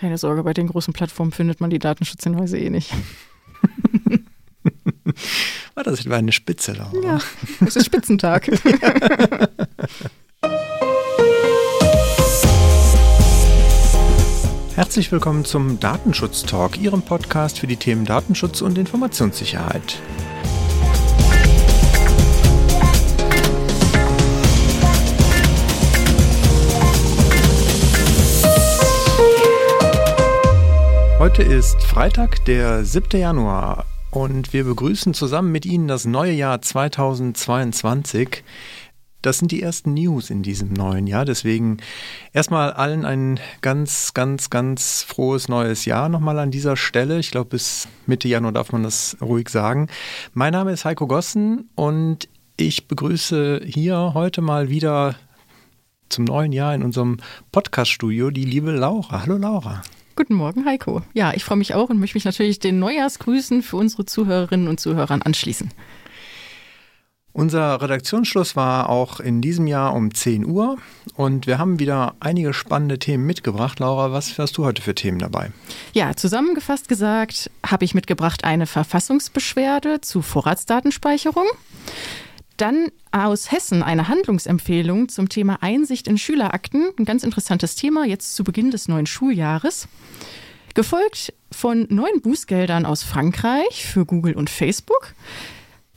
Keine Sorge, bei den großen Plattformen findet man die Datenschutzhinweise eh nicht. War das etwa eine Spitze, Laura? Ja, es ist Spitzentag. Herzlich willkommen zum Datenschutz Talk, Ihrem Podcast für die Themen Datenschutz und Informationssicherheit. Heute ist Freitag, der 7. Januar und wir begrüßen zusammen mit Ihnen das neue Jahr 2022. Das sind die ersten News in diesem neuen Jahr. Deswegen erstmal allen ein ganz, ganz, ganz frohes neues Jahr nochmal an dieser Stelle. Ich glaube, bis Mitte Januar darf man das ruhig sagen. Mein Name ist Heiko Gossen und ich begrüße hier heute mal wieder zum neuen Jahr in unserem Podcast-Studio die liebe Laura. Hallo Laura. Guten Morgen, Heiko. Ja, ich freue mich auch und möchte mich natürlich den Neujahrsgrüßen für unsere Zuhörerinnen und Zuhörer anschließen. Unser Redaktionsschluss war auch in diesem Jahr um 10 Uhr und wir haben wieder einige spannende Themen mitgebracht. Laura, was hast du heute für Themen dabei? Ja, zusammengefasst gesagt habe ich mitgebracht eine Verfassungsbeschwerde zu Vorratsdatenspeicherung. Dann aus Hessen eine Handlungsempfehlung zum Thema Einsicht in Schülerakten. Ein ganz interessantes Thema jetzt zu Beginn des neuen Schuljahres. Gefolgt von neuen Bußgeldern aus Frankreich für Google und Facebook.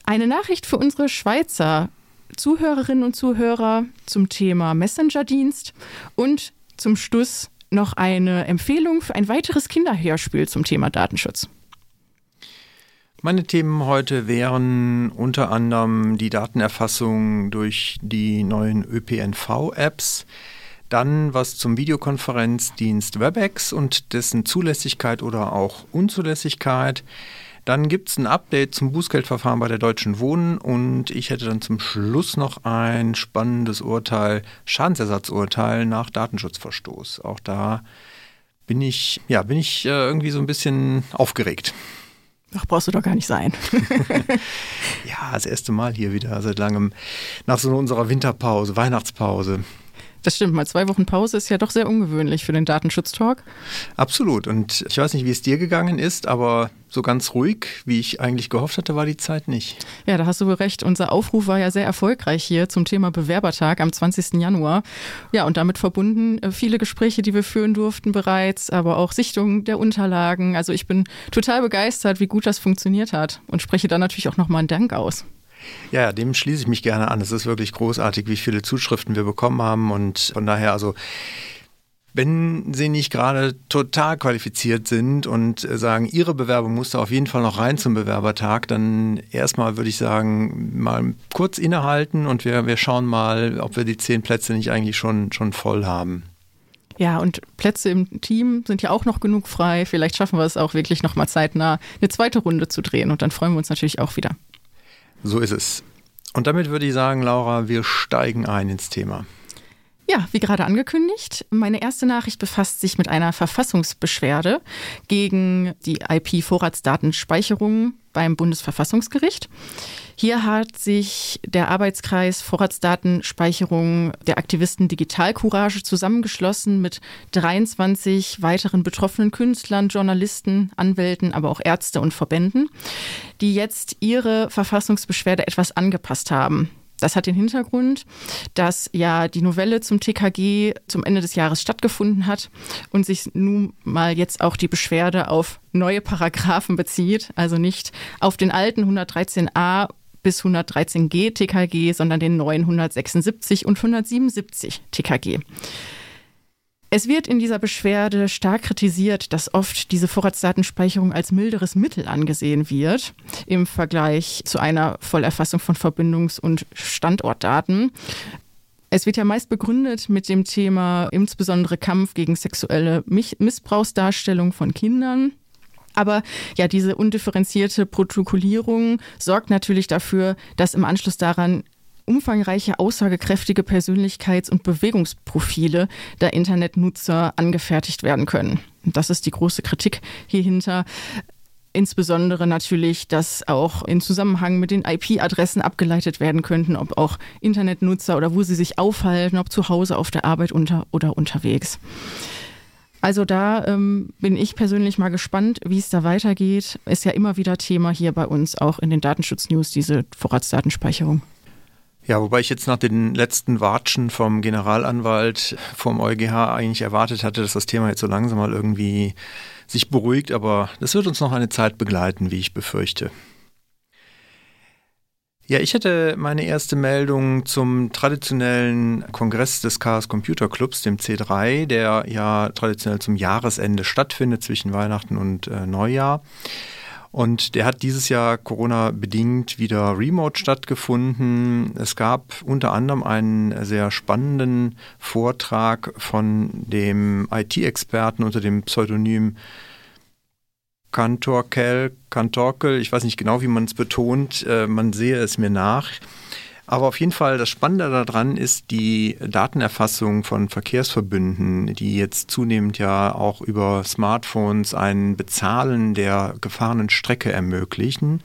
Eine Nachricht für unsere Schweizer Zuhörerinnen und Zuhörer zum Thema Messenger-Dienst und zum Schluss noch eine Empfehlung für ein weiteres Kinderhörspiel zum Thema Datenschutz. Meine Themen heute wären unter anderem die Datenerfassung durch die neuen ÖPNV-Apps, dann was zum Videokonferenzdienst WebEx und dessen Zulässigkeit oder auch Unzulässigkeit. Dann gibt es ein Update zum Bußgeldverfahren bei der Deutschen Wohnen und ich hätte dann zum Schluss noch ein spannendes Urteil, Schadensersatzurteil nach Datenschutzverstoß. Auch da bin ich, ja, bin ich äh, irgendwie so ein bisschen aufgeregt. Ach, brauchst du doch gar nicht sein. ja, das erste Mal hier wieder seit langem, nach so unserer Winterpause, Weihnachtspause. Das stimmt, mal zwei Wochen Pause ist ja doch sehr ungewöhnlich für den Datenschutztalk. Absolut. Und ich weiß nicht, wie es dir gegangen ist, aber so ganz ruhig, wie ich eigentlich gehofft hatte, war die Zeit nicht. Ja, da hast du recht. Unser Aufruf war ja sehr erfolgreich hier zum Thema Bewerbertag am 20. Januar. Ja, und damit verbunden äh, viele Gespräche, die wir führen durften bereits, aber auch Sichtungen der Unterlagen. Also ich bin total begeistert, wie gut das funktioniert hat und spreche da natürlich auch nochmal einen Dank aus. Ja, dem schließe ich mich gerne an. Es ist wirklich großartig, wie viele Zuschriften wir bekommen haben und von daher also wenn Sie nicht gerade total qualifiziert sind und sagen, Ihre Bewerbung muss da auf jeden Fall noch rein zum Bewerbertag, dann erstmal würde ich sagen, mal kurz innehalten und wir, wir schauen mal, ob wir die zehn Plätze nicht eigentlich schon, schon voll haben. Ja, und Plätze im Team sind ja auch noch genug frei. Vielleicht schaffen wir es auch wirklich noch mal zeitnah, eine zweite Runde zu drehen und dann freuen wir uns natürlich auch wieder. So ist es. Und damit würde ich sagen, Laura, wir steigen ein ins Thema. Ja, wie gerade angekündigt, meine erste Nachricht befasst sich mit einer Verfassungsbeschwerde gegen die IP-Vorratsdatenspeicherung beim Bundesverfassungsgericht. Hier hat sich der Arbeitskreis Vorratsdatenspeicherung der Aktivisten Digital Courage zusammengeschlossen mit 23 weiteren betroffenen Künstlern, Journalisten, Anwälten, aber auch Ärzte und Verbänden, die jetzt ihre Verfassungsbeschwerde etwas angepasst haben. Das hat den Hintergrund, dass ja die Novelle zum TKG zum Ende des Jahres stattgefunden hat und sich nun mal jetzt auch die Beschwerde auf neue Paragraphen bezieht, also nicht auf den alten 113a bis 113g TKG, sondern den neuen 176 und 177 TKG. Es wird in dieser Beschwerde stark kritisiert, dass oft diese Vorratsdatenspeicherung als milderes Mittel angesehen wird im Vergleich zu einer Vollerfassung von Verbindungs- und Standortdaten. Es wird ja meist begründet mit dem Thema insbesondere Kampf gegen sexuelle Missbrauchsdarstellung von Kindern. Aber ja, diese undifferenzierte Protokollierung sorgt natürlich dafür, dass im Anschluss daran umfangreiche, aussagekräftige Persönlichkeits- und Bewegungsprofile der Internetnutzer angefertigt werden können. Das ist die große Kritik hierhinter. Insbesondere natürlich, dass auch in Zusammenhang mit den IP-Adressen abgeleitet werden könnten, ob auch Internetnutzer oder wo sie sich aufhalten, ob zu Hause, auf der Arbeit unter oder unterwegs. Also da ähm, bin ich persönlich mal gespannt, wie es da weitergeht. Ist ja immer wieder Thema hier bei uns, auch in den Datenschutz-News, diese Vorratsdatenspeicherung. Ja, wobei ich jetzt nach den letzten Watschen vom Generalanwalt vom EuGH eigentlich erwartet hatte, dass das Thema jetzt so langsam mal irgendwie sich beruhigt, aber das wird uns noch eine Zeit begleiten, wie ich befürchte. Ja, ich hätte meine erste Meldung zum traditionellen Kongress des Chaos Computer Clubs, dem C3, der ja traditionell zum Jahresende stattfindet, zwischen Weihnachten und äh, Neujahr. Und der hat dieses Jahr Corona-bedingt wieder remote stattgefunden. Es gab unter anderem einen sehr spannenden Vortrag von dem IT-Experten unter dem Pseudonym Kantorkel, Kantorkel, ich weiß nicht genau, wie man es betont, äh, man sehe es mir nach. Aber auf jeden Fall, das Spannende daran ist die Datenerfassung von Verkehrsverbünden, die jetzt zunehmend ja auch über Smartphones ein Bezahlen der gefahrenen Strecke ermöglichen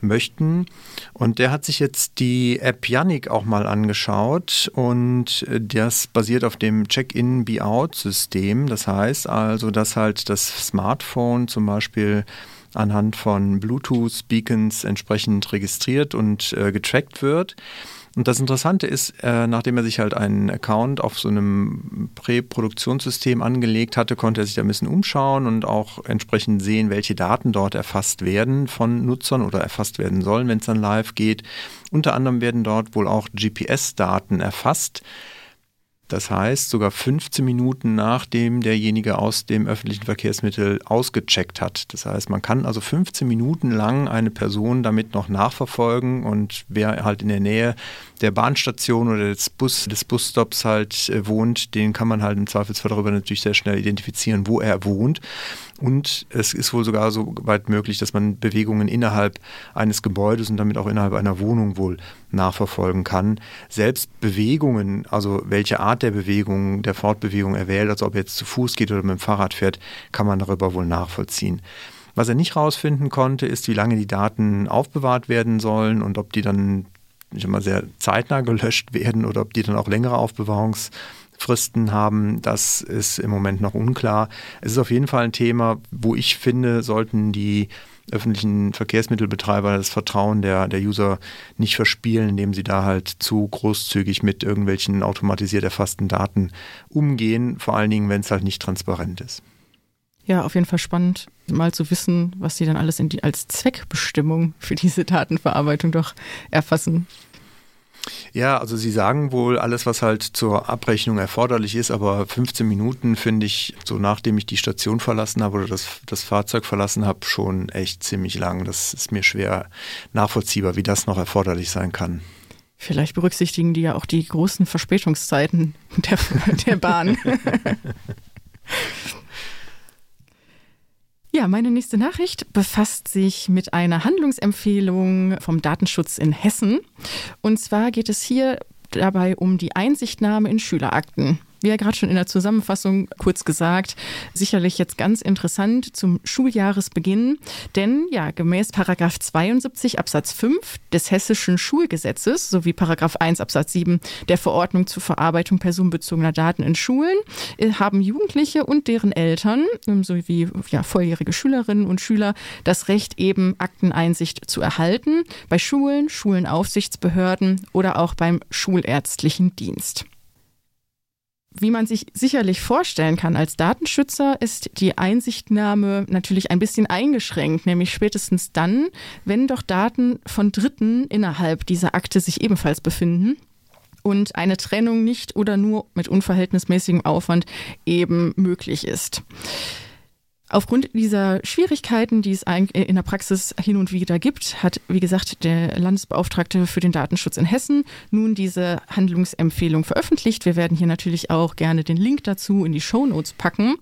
möchten. Und der hat sich jetzt die App Yannick auch mal angeschaut und das basiert auf dem Check-in-Be-out-System. Das heißt also, dass halt das Smartphone zum Beispiel anhand von Bluetooth-Beacons entsprechend registriert und äh, getrackt wird. Und das Interessante ist, äh, nachdem er sich halt einen Account auf so einem Präproduktionssystem angelegt hatte, konnte er sich da ein bisschen umschauen und auch entsprechend sehen, welche Daten dort erfasst werden von Nutzern oder erfasst werden sollen, wenn es dann live geht. Unter anderem werden dort wohl auch GPS-Daten erfasst. Das heißt, sogar 15 Minuten nachdem derjenige aus dem öffentlichen Verkehrsmittel ausgecheckt hat. Das heißt, man kann also 15 Minuten lang eine Person damit noch nachverfolgen und wer halt in der Nähe der Bahnstation oder des, Bus, des Busstops halt äh, wohnt, den kann man halt im Zweifelsfall darüber natürlich sehr schnell identifizieren, wo er wohnt. Und es ist wohl sogar so weit möglich, dass man Bewegungen innerhalb eines Gebäudes und damit auch innerhalb einer Wohnung wohl nachverfolgen kann. Selbst Bewegungen, also welche Art der Bewegung, der Fortbewegung er wählt, also ob er jetzt zu Fuß geht oder mit dem Fahrrad fährt, kann man darüber wohl nachvollziehen. Was er nicht herausfinden konnte, ist, wie lange die Daten aufbewahrt werden sollen und ob die dann ich mal, sehr zeitnah gelöscht werden oder ob die dann auch längere Aufbewahrungsfristen haben, das ist im Moment noch unklar. Es ist auf jeden Fall ein Thema, wo ich finde, sollten die öffentlichen Verkehrsmittelbetreiber das Vertrauen der, der User nicht verspielen, indem sie da halt zu großzügig mit irgendwelchen automatisiert erfassten Daten umgehen, vor allen Dingen, wenn es halt nicht transparent ist. Ja, auf jeden Fall spannend, mal zu wissen, was sie dann alles die, als Zweckbestimmung für diese Datenverarbeitung doch erfassen. Ja, also Sie sagen wohl alles, was halt zur Abrechnung erforderlich ist, aber 15 Minuten finde ich, so nachdem ich die Station verlassen habe oder das, das Fahrzeug verlassen habe, schon echt ziemlich lang. Das ist mir schwer nachvollziehbar, wie das noch erforderlich sein kann. Vielleicht berücksichtigen die ja auch die großen Verspätungszeiten der, der Bahn. Ja, meine nächste Nachricht befasst sich mit einer Handlungsempfehlung vom Datenschutz in Hessen. Und zwar geht es hier dabei um die Einsichtnahme in Schülerakten wie ja gerade schon in der Zusammenfassung kurz gesagt, sicherlich jetzt ganz interessant zum Schuljahresbeginn. Denn ja, gemäß Paragraph 72 Absatz 5 des hessischen Schulgesetzes sowie Paragraph 1 Absatz 7 der Verordnung zur Verarbeitung personenbezogener Daten in Schulen äh, haben Jugendliche und deren Eltern ähm, sowie ja, volljährige Schülerinnen und Schüler das Recht, eben Akteneinsicht zu erhalten bei Schulen, Schulenaufsichtsbehörden oder auch beim schulärztlichen Dienst. Wie man sich sicherlich vorstellen kann als Datenschützer, ist die Einsichtnahme natürlich ein bisschen eingeschränkt, nämlich spätestens dann, wenn doch Daten von Dritten innerhalb dieser Akte sich ebenfalls befinden und eine Trennung nicht oder nur mit unverhältnismäßigem Aufwand eben möglich ist. Aufgrund dieser Schwierigkeiten, die es in der Praxis hin und wieder gibt, hat, wie gesagt, der Landesbeauftragte für den Datenschutz in Hessen nun diese Handlungsempfehlung veröffentlicht. Wir werden hier natürlich auch gerne den Link dazu in die Show Notes packen.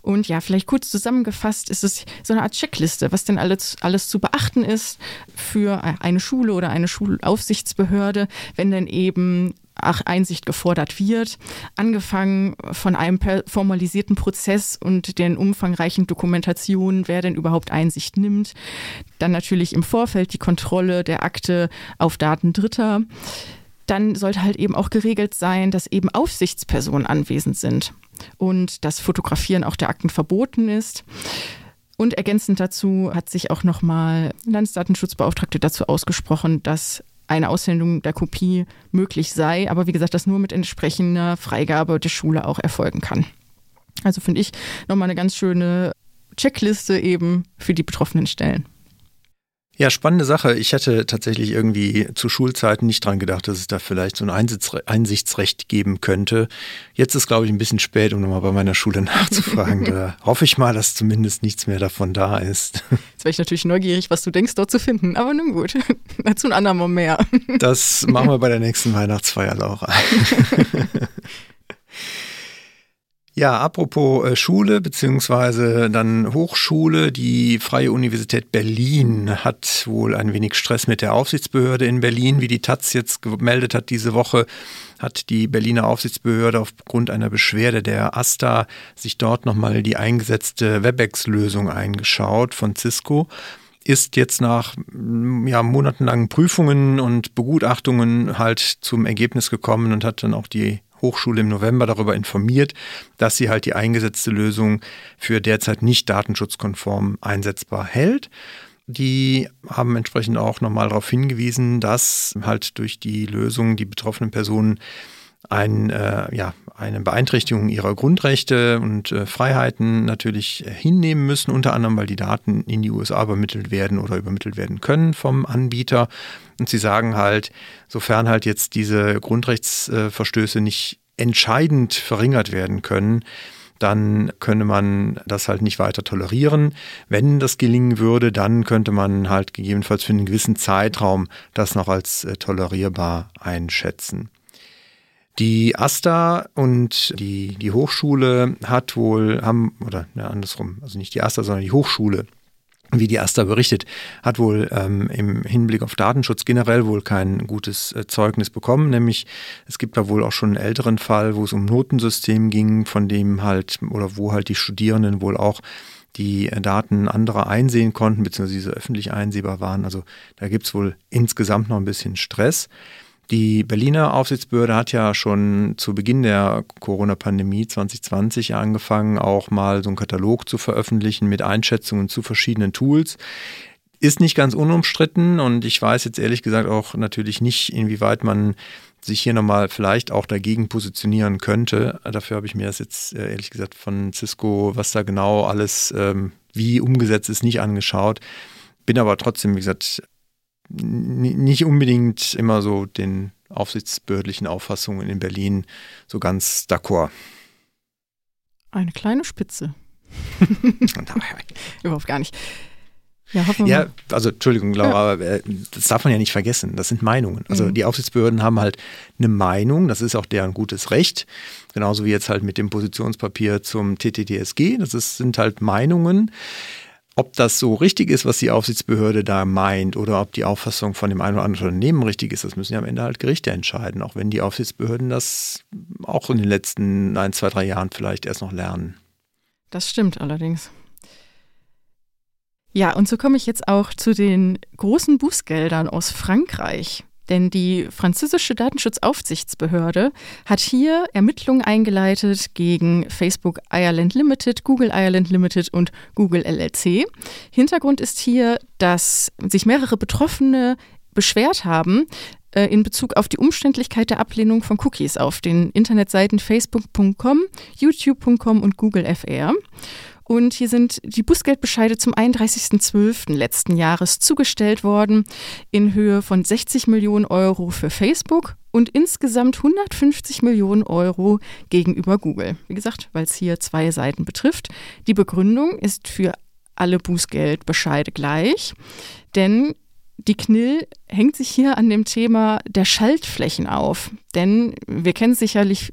Und ja, vielleicht kurz zusammengefasst ist es so eine Art Checkliste, was denn alles, alles zu beachten ist für eine Schule oder eine Schulaufsichtsbehörde, wenn denn eben Einsicht gefordert wird, angefangen von einem formalisierten Prozess und den umfangreichen Dokumentationen, wer denn überhaupt Einsicht nimmt. Dann natürlich im Vorfeld die Kontrolle der Akte auf Daten Dritter. Dann sollte halt eben auch geregelt sein, dass eben Aufsichtspersonen anwesend sind. und das Fotografieren auch der Akten verboten ist. Und ergänzend dazu hat sich auch nochmal Landesdatenschutzbeauftragte dazu ausgesprochen, dass eine Aussendung der Kopie möglich sei, aber wie gesagt, das nur mit entsprechender Freigabe der Schule auch erfolgen kann. Also finde ich nochmal eine ganz schöne Checkliste eben für die betroffenen Stellen. Ja, spannende Sache. Ich hätte tatsächlich irgendwie zu Schulzeiten nicht dran gedacht, dass es da vielleicht so ein Einsichtsrecht geben könnte. Jetzt ist, glaube ich, ein bisschen spät, um nochmal bei meiner Schule nachzufragen. da hoffe ich mal, dass zumindest nichts mehr davon da ist. Jetzt wäre ich natürlich neugierig, was du denkst, dort zu finden. Aber nun gut, dazu ein andermal mehr. Das machen wir bei der nächsten Weihnachtsfeier, Laura. Ja, apropos äh, Schule beziehungsweise dann Hochschule, die Freie Universität Berlin hat wohl ein wenig Stress mit der Aufsichtsbehörde in Berlin, wie die Taz jetzt gemeldet hat diese Woche hat die Berliner Aufsichtsbehörde aufgrund einer Beschwerde der AStA sich dort nochmal die eingesetzte WebEx-Lösung eingeschaut von Cisco. Ist jetzt nach ja, monatelangen Prüfungen und Begutachtungen halt zum Ergebnis gekommen und hat dann auch die Hochschule im November darüber informiert, dass sie halt die eingesetzte Lösung für derzeit nicht datenschutzkonform einsetzbar hält. Die haben entsprechend auch nochmal darauf hingewiesen, dass halt durch die Lösung die betroffenen Personen ein, äh, ja, eine Beeinträchtigung ihrer Grundrechte und äh, Freiheiten natürlich hinnehmen müssen, unter anderem, weil die Daten in die USA übermittelt werden oder übermittelt werden können vom Anbieter. Und sie sagen halt, sofern halt jetzt diese Grundrechtsverstöße nicht entscheidend verringert werden können, dann könne man das halt nicht weiter tolerieren. Wenn das gelingen würde, dann könnte man halt gegebenenfalls für einen gewissen Zeitraum das noch als äh, tolerierbar einschätzen. Die AStA und die, die Hochschule hat wohl, haben, oder ja, andersrum, also nicht die AStA, sondern die Hochschule, wie die AStA berichtet, hat wohl ähm, im Hinblick auf Datenschutz generell wohl kein gutes äh, Zeugnis bekommen. Nämlich es gibt da wohl auch schon einen älteren Fall, wo es um Notensystem ging, von dem halt oder wo halt die Studierenden wohl auch die äh, Daten anderer einsehen konnten, beziehungsweise diese öffentlich einsehbar waren. Also da gibt es wohl insgesamt noch ein bisschen Stress. Die Berliner Aufsichtsbehörde hat ja schon zu Beginn der Corona-Pandemie 2020 angefangen, auch mal so einen Katalog zu veröffentlichen mit Einschätzungen zu verschiedenen Tools. Ist nicht ganz unumstritten und ich weiß jetzt ehrlich gesagt auch natürlich nicht, inwieweit man sich hier nochmal vielleicht auch dagegen positionieren könnte. Dafür habe ich mir das jetzt äh, ehrlich gesagt von Cisco, was da genau alles ähm, wie umgesetzt ist, nicht angeschaut. Bin aber trotzdem, wie gesagt, nicht unbedingt immer so den aufsichtsbehördlichen Auffassungen in Berlin so ganz d'accord. Eine kleine Spitze. Überhaupt gar nicht. Ja, ja also Entschuldigung, Laura, ja. aber äh, das darf man ja nicht vergessen. Das sind Meinungen. Also mhm. die Aufsichtsbehörden haben halt eine Meinung, das ist auch deren gutes Recht. Genauso wie jetzt halt mit dem Positionspapier zum TTTSG. Das ist, sind halt Meinungen. Ob das so richtig ist, was die Aufsichtsbehörde da meint, oder ob die Auffassung von dem einen oder anderen Unternehmen richtig ist, das müssen ja am Ende halt Gerichte entscheiden, auch wenn die Aufsichtsbehörden das auch in den letzten ein, zwei, drei Jahren vielleicht erst noch lernen. Das stimmt allerdings. Ja, und so komme ich jetzt auch zu den großen Bußgeldern aus Frankreich. Denn die französische Datenschutzaufsichtsbehörde hat hier Ermittlungen eingeleitet gegen Facebook Ireland Limited, Google Ireland Limited und Google LLC. Hintergrund ist hier, dass sich mehrere Betroffene beschwert haben äh, in Bezug auf die Umständlichkeit der Ablehnung von Cookies auf den Internetseiten facebook.com, youtube.com und Google FR. Und hier sind die Bußgeldbescheide zum 31.12. letzten Jahres zugestellt worden in Höhe von 60 Millionen Euro für Facebook und insgesamt 150 Millionen Euro gegenüber Google. Wie gesagt, weil es hier zwei Seiten betrifft. Die Begründung ist für alle Bußgeldbescheide gleich, denn die KNIL hängt sich hier an dem Thema der Schaltflächen auf. Denn wir kennen sicherlich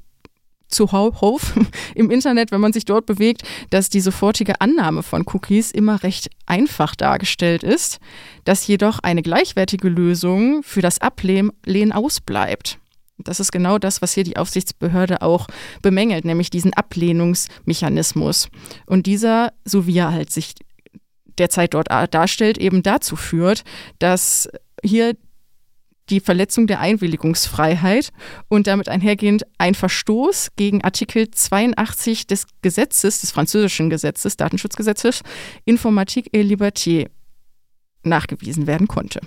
zuhauf im Internet, wenn man sich dort bewegt, dass die sofortige Annahme von Cookies immer recht einfach dargestellt ist, dass jedoch eine gleichwertige Lösung für das Ablehnen ausbleibt. Das ist genau das, was hier die Aufsichtsbehörde auch bemängelt, nämlich diesen Ablehnungsmechanismus. Und dieser, so wie er halt sich derzeit dort darstellt, eben dazu führt, dass hier die Verletzung der Einwilligungsfreiheit und damit einhergehend ein Verstoß gegen Artikel 82 des Gesetzes, des französischen Gesetzes, Datenschutzgesetzes, Informatique et Liberté nachgewiesen werden konnte.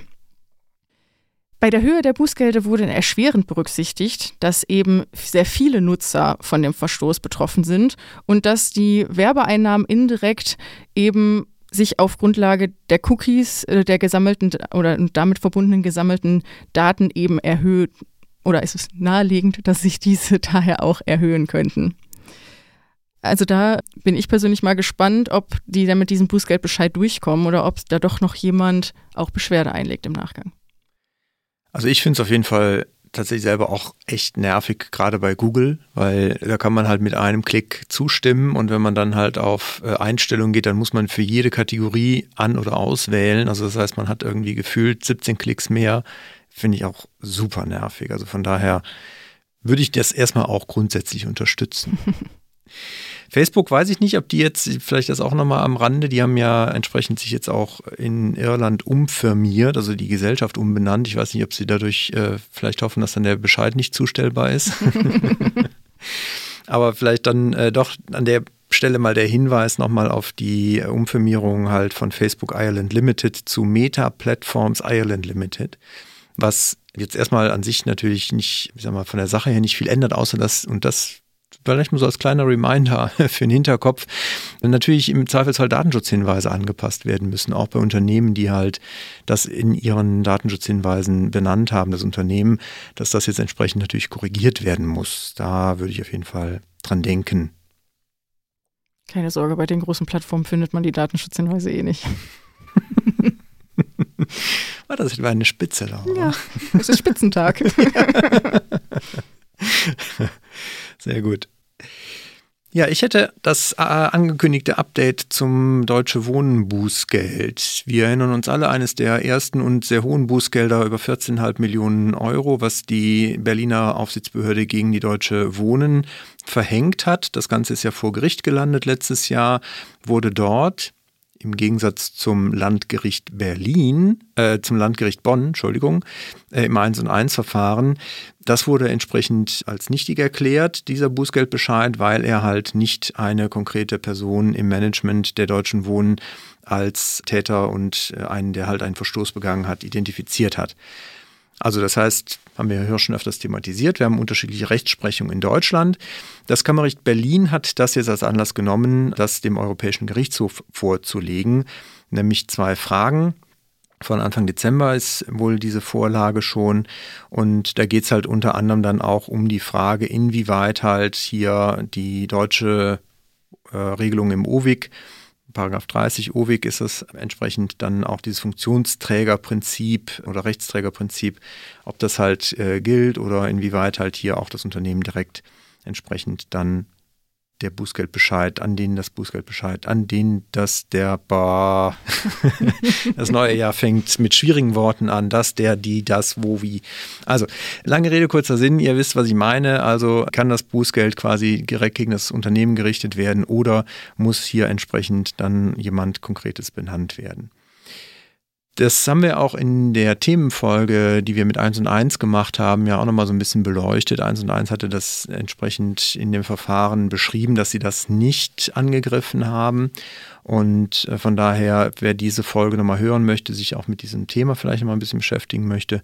Bei der Höhe der Bußgelder wurde erschwerend berücksichtigt, dass eben sehr viele Nutzer von dem Verstoß betroffen sind und dass die Werbeeinnahmen indirekt eben sich auf Grundlage der Cookies, äh, der gesammelten oder damit verbundenen gesammelten Daten eben erhöht oder ist es naheliegend, dass sich diese daher auch erhöhen könnten. Also da bin ich persönlich mal gespannt, ob die dann mit diesem Bußgeldbescheid durchkommen oder ob da doch noch jemand auch Beschwerde einlegt im Nachgang. Also ich finde es auf jeden Fall tatsächlich selber auch echt nervig, gerade bei Google, weil da kann man halt mit einem Klick zustimmen und wenn man dann halt auf äh, Einstellungen geht, dann muss man für jede Kategorie an- oder auswählen. Also das heißt, man hat irgendwie gefühlt 17 Klicks mehr. Finde ich auch super nervig. Also von daher würde ich das erstmal auch grundsätzlich unterstützen. Facebook weiß ich nicht, ob die jetzt, vielleicht das auch nochmal am Rande, die haben ja entsprechend sich jetzt auch in Irland umfirmiert, also die Gesellschaft umbenannt. Ich weiß nicht, ob sie dadurch äh, vielleicht hoffen, dass dann der Bescheid nicht zustellbar ist. Aber vielleicht dann äh, doch an der Stelle mal der Hinweis nochmal auf die Umfirmierung halt von Facebook Ireland Limited zu Meta Platforms Ireland Limited, was jetzt erstmal an sich natürlich nicht, ich sag mal, von der Sache her nicht viel ändert, außer dass, und das vielleicht mal so als kleiner Reminder für den Hinterkopf, natürlich im Zweifelsfall Datenschutzhinweise angepasst werden müssen, auch bei Unternehmen, die halt das in ihren Datenschutzhinweisen benannt haben, das Unternehmen, dass das jetzt entsprechend natürlich korrigiert werden muss. Da würde ich auf jeden Fall dran denken. Keine Sorge, bei den großen Plattformen findet man die Datenschutzhinweise eh nicht. War das etwa eine Spitze da? Ja, es ist Spitzentag. Sehr gut. Ja, ich hätte das äh, angekündigte Update zum Deutsche Wohnen Bußgeld. Wir erinnern uns alle eines der ersten und sehr hohen Bußgelder über 14,5 Millionen Euro, was die Berliner Aufsichtsbehörde gegen die Deutsche Wohnen verhängt hat. Das Ganze ist ja vor Gericht gelandet letztes Jahr, wurde dort im Gegensatz zum Landgericht Berlin, äh, zum Landgericht Bonn, Entschuldigung, äh, im 1 und 1 Verfahren. Das wurde entsprechend als nichtig erklärt, dieser Bußgeldbescheid, weil er halt nicht eine konkrete Person im Management der Deutschen Wohnen als Täter und äh, einen, der halt einen Verstoß begangen hat, identifiziert hat. Also das heißt, haben wir ja schon öfters thematisiert, wir haben unterschiedliche Rechtsprechung in Deutschland. Das Kammergericht Berlin hat das jetzt als Anlass genommen, das dem Europäischen Gerichtshof vorzulegen, nämlich zwei Fragen. Von Anfang Dezember ist wohl diese Vorlage schon. Und da geht es halt unter anderem dann auch um die Frage, inwieweit halt hier die deutsche äh, Regelung im OWIG Paragraph 30 OWIG ist es entsprechend dann auch dieses Funktionsträgerprinzip oder Rechtsträgerprinzip, ob das halt äh, gilt oder inwieweit halt hier auch das Unternehmen direkt entsprechend dann der Bußgeldbescheid, an denen das Bußgeldbescheid, an denen das der Bar, das neue Jahr fängt mit schwierigen Worten an, das, der, die, das, wo, wie. Also, lange Rede, kurzer Sinn, ihr wisst, was ich meine. Also kann das Bußgeld quasi direkt gegen das Unternehmen gerichtet werden oder muss hier entsprechend dann jemand Konkretes benannt werden. Das haben wir auch in der Themenfolge, die wir mit 1 und 1 gemacht haben, ja auch nochmal so ein bisschen beleuchtet. 1 und 1 hatte das entsprechend in dem Verfahren beschrieben, dass sie das nicht angegriffen haben. Und äh, von daher, wer diese Folge nochmal hören möchte, sich auch mit diesem Thema vielleicht nochmal ein bisschen beschäftigen möchte,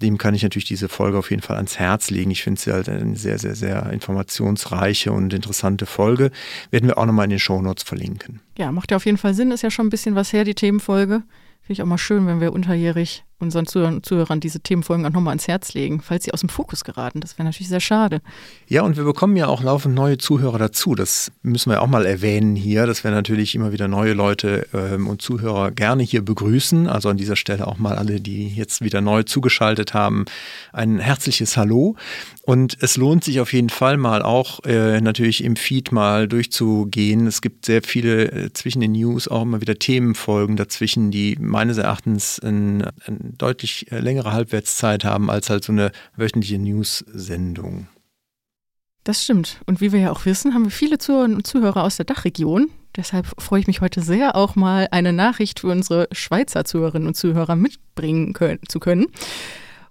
dem kann ich natürlich diese Folge auf jeden Fall ans Herz legen. Ich finde sie halt eine sehr, sehr, sehr informationsreiche und interessante Folge. Werden wir auch nochmal in den Shownotes verlinken. Ja, macht ja auf jeden Fall Sinn, ist ja schon ein bisschen was her, die Themenfolge. Finde ich auch mal schön, wenn wir unterjährig unseren Zuhörern, Zuhörern diese Themenfolgen auch nochmal ans Herz legen, falls sie aus dem Fokus geraten. Das wäre natürlich sehr schade. Ja, und wir bekommen ja auch laufend neue Zuhörer dazu. Das müssen wir auch mal erwähnen hier, dass wir natürlich immer wieder neue Leute ähm, und Zuhörer gerne hier begrüßen. Also an dieser Stelle auch mal alle, die jetzt wieder neu zugeschaltet haben, ein herzliches Hallo. Und es lohnt sich auf jeden Fall mal auch äh, natürlich im Feed mal durchzugehen. Es gibt sehr viele äh, zwischen den News auch immer wieder Themenfolgen dazwischen, die meines Erachtens ein, ein deutlich äh, längere Halbwertszeit haben als halt so eine wöchentliche News-Sendung. Das stimmt. Und wie wir ja auch wissen, haben wir viele und Zuhörer aus der Dachregion. Deshalb freue ich mich heute sehr, auch mal eine Nachricht für unsere Schweizer Zuhörerinnen und Zuhörer mitbringen können, zu können.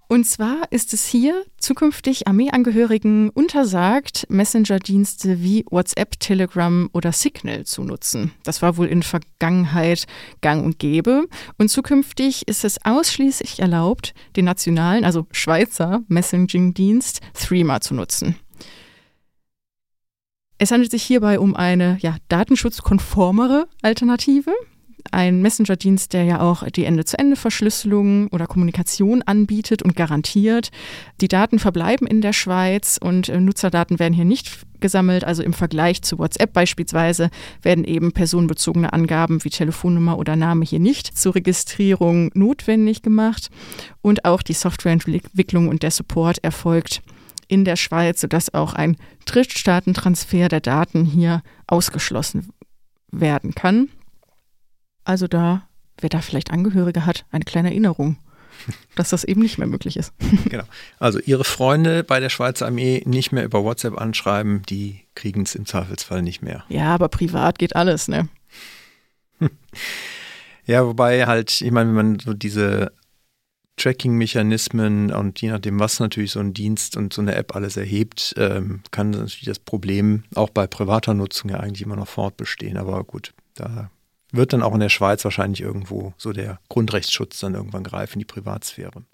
Und zwar ist es hier zukünftig Armeeangehörigen untersagt, Messenger-Dienste wie WhatsApp, Telegram oder Signal zu nutzen. Das war wohl in Vergangenheit gang und gäbe. Und zukünftig ist es ausschließlich erlaubt, den nationalen, also Schweizer Messaging-Dienst Threema zu nutzen. Es handelt sich hierbei um eine ja, datenschutzkonformere Alternative ein Messenger-Dienst, der ja auch die Ende-zu-Ende-Verschlüsselung oder Kommunikation anbietet und garantiert. Die Daten verbleiben in der Schweiz und äh, Nutzerdaten werden hier nicht gesammelt. Also im Vergleich zu WhatsApp beispielsweise werden eben personenbezogene Angaben wie Telefonnummer oder Name hier nicht zur Registrierung notwendig gemacht. Und auch die Softwareentwicklung und der Support erfolgt in der Schweiz, sodass auch ein Drittstaatentransfer der Daten hier ausgeschlossen werden kann. Also da, wer da vielleicht Angehörige hat, eine kleine Erinnerung, dass das eben nicht mehr möglich ist. genau. Also Ihre Freunde bei der Schweizer Armee nicht mehr über WhatsApp anschreiben, die kriegen es im Zweifelsfall nicht mehr. Ja, aber privat geht alles, ne? ja, wobei halt, ich meine, wenn man so diese Tracking-Mechanismen und je nachdem, was natürlich so ein Dienst und so eine App alles erhebt, ähm, kann natürlich das Problem auch bei privater Nutzung ja eigentlich immer noch fortbestehen. Aber gut, da wird dann auch in der Schweiz wahrscheinlich irgendwo so der Grundrechtsschutz dann irgendwann greifen, die Privatsphäre.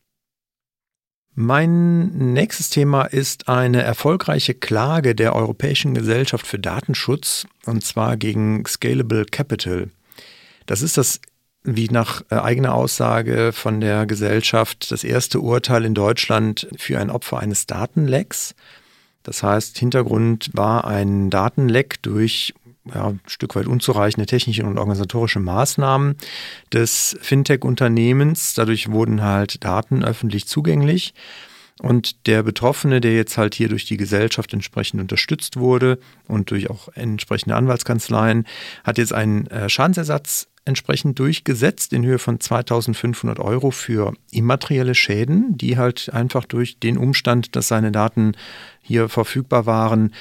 Mein nächstes Thema ist eine erfolgreiche Klage der Europäischen Gesellschaft für Datenschutz und zwar gegen Scalable Capital. Das ist das, wie nach äh, eigener Aussage von der Gesellschaft, das erste Urteil in Deutschland für ein Opfer eines Datenlecks. Das heißt, Hintergrund war ein Datenleck durch ja, ein Stück weit unzureichende technische und organisatorische Maßnahmen des Fintech-Unternehmens. Dadurch wurden halt Daten öffentlich zugänglich. Und der Betroffene, der jetzt halt hier durch die Gesellschaft entsprechend unterstützt wurde und durch auch entsprechende Anwaltskanzleien, hat jetzt einen äh, Schadensersatz entsprechend durchgesetzt in Höhe von 2500 Euro für immaterielle Schäden, die halt einfach durch den Umstand, dass seine Daten hier verfügbar waren,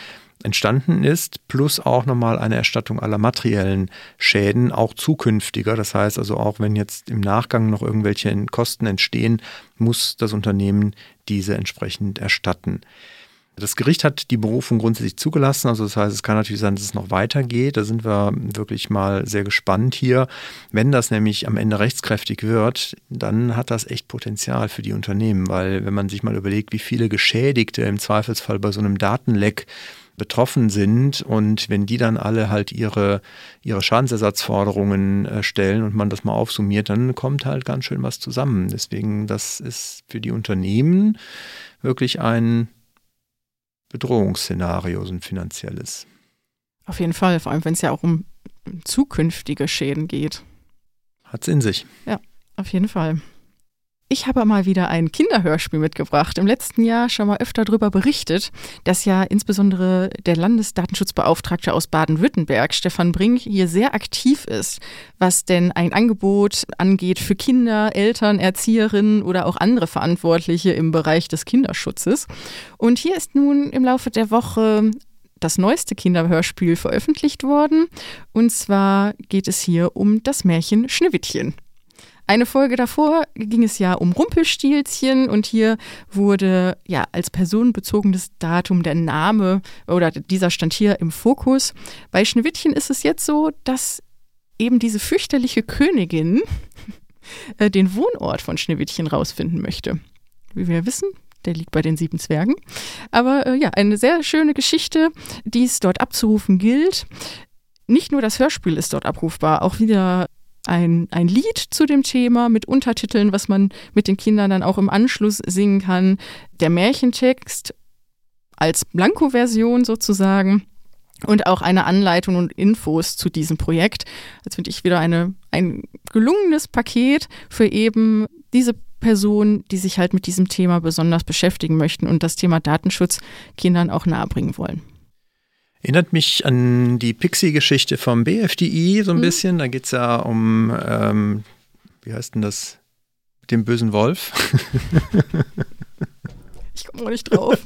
entstanden ist, plus auch nochmal eine Erstattung aller materiellen Schäden, auch zukünftiger. Das heißt also auch, wenn jetzt im Nachgang noch irgendwelche Kosten entstehen, muss das Unternehmen diese entsprechend erstatten. Das Gericht hat die Berufung grundsätzlich zugelassen. Also das heißt, es kann natürlich sein, dass es noch weitergeht. Da sind wir wirklich mal sehr gespannt hier. Wenn das nämlich am Ende rechtskräftig wird, dann hat das echt Potenzial für die Unternehmen, weil wenn man sich mal überlegt, wie viele Geschädigte im Zweifelsfall bei so einem Datenleck betroffen sind und wenn die dann alle halt ihre, ihre Schadensersatzforderungen äh, stellen und man das mal aufsummiert, dann kommt halt ganz schön was zusammen. Deswegen, das ist für die Unternehmen wirklich ein Bedrohungsszenario, so ein finanzielles. Auf jeden Fall, vor allem wenn es ja auch um zukünftige Schäden geht. Hat es in sich. Ja, auf jeden Fall. Ich habe mal wieder ein Kinderhörspiel mitgebracht. Im letzten Jahr schon mal öfter darüber berichtet, dass ja insbesondere der Landesdatenschutzbeauftragte aus Baden-Württemberg, Stefan Brink, hier sehr aktiv ist, was denn ein Angebot angeht für Kinder, Eltern, Erzieherinnen oder auch andere Verantwortliche im Bereich des Kinderschutzes. Und hier ist nun im Laufe der Woche das neueste Kinderhörspiel veröffentlicht worden. Und zwar geht es hier um das Märchen Schneewittchen. Eine Folge davor ging es ja um Rumpelstilzchen und hier wurde ja als personenbezogenes Datum der Name oder dieser stand hier im Fokus. Bei Schneewittchen ist es jetzt so, dass eben diese fürchterliche Königin äh, den Wohnort von Schneewittchen rausfinden möchte. Wie wir wissen, der liegt bei den sieben Zwergen. Aber äh, ja, eine sehr schöne Geschichte, die es dort abzurufen gilt. Nicht nur das Hörspiel ist dort abrufbar, auch wieder ein, ein Lied zu dem Thema mit Untertiteln, was man mit den Kindern dann auch im Anschluss singen kann. Der Märchentext als Blanko-Version sozusagen und auch eine Anleitung und Infos zu diesem Projekt. Das finde ich wieder eine, ein gelungenes Paket für eben diese Personen, die sich halt mit diesem Thema besonders beschäftigen möchten und das Thema Datenschutz Kindern auch nahebringen wollen. Erinnert mich an die Pixie-Geschichte vom BFDI so ein mhm. bisschen. Da geht es ja um, ähm, wie heißt denn das? Den bösen Wolf. ich komme noch nicht drauf.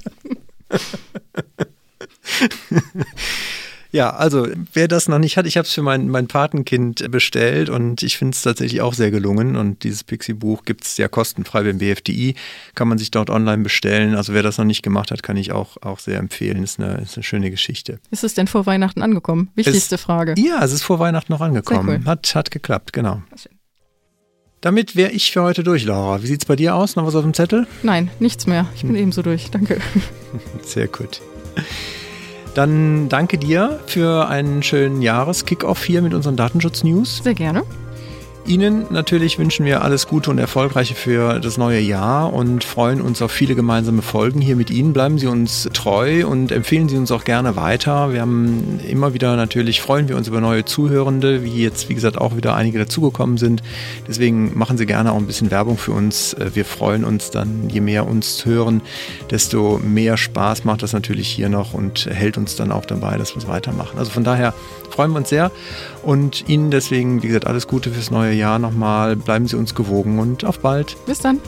Ja, also wer das noch nicht hat, ich habe es für mein, mein Patenkind bestellt und ich finde es tatsächlich auch sehr gelungen. Und dieses Pixie-Buch gibt es ja kostenfrei beim BFDI, kann man sich dort online bestellen. Also wer das noch nicht gemacht hat, kann ich auch, auch sehr empfehlen. Ist eine, ist eine schöne Geschichte. Ist es denn vor Weihnachten angekommen? Wichtigste es, Frage. Ja, es ist vor Weihnachten noch angekommen. Cool. Hat, hat geklappt, genau. Damit wäre ich für heute durch, Laura. Wie sieht es bei dir aus? Noch was auf dem Zettel? Nein, nichts mehr. Ich bin hm. ebenso durch. Danke. Sehr gut. Dann danke dir für einen schönen Jahreskickoff hier mit unseren Datenschutz-News. Sehr gerne. Ihnen natürlich wünschen wir alles Gute und Erfolgreiche für das neue Jahr und freuen uns auf viele gemeinsame Folgen hier mit Ihnen. Bleiben Sie uns treu und empfehlen Sie uns auch gerne weiter. Wir haben immer wieder natürlich freuen wir uns über neue Zuhörende, wie jetzt wie gesagt auch wieder einige dazugekommen sind. Deswegen machen Sie gerne auch ein bisschen Werbung für uns. Wir freuen uns dann, je mehr uns hören, desto mehr Spaß macht das natürlich hier noch und hält uns dann auch dabei, dass wir es weitermachen. Also von daher freuen wir uns sehr und Ihnen deswegen, wie gesagt, alles Gute fürs neue Jahr nochmal. Bleiben Sie uns gewogen und auf bald. Bis dann.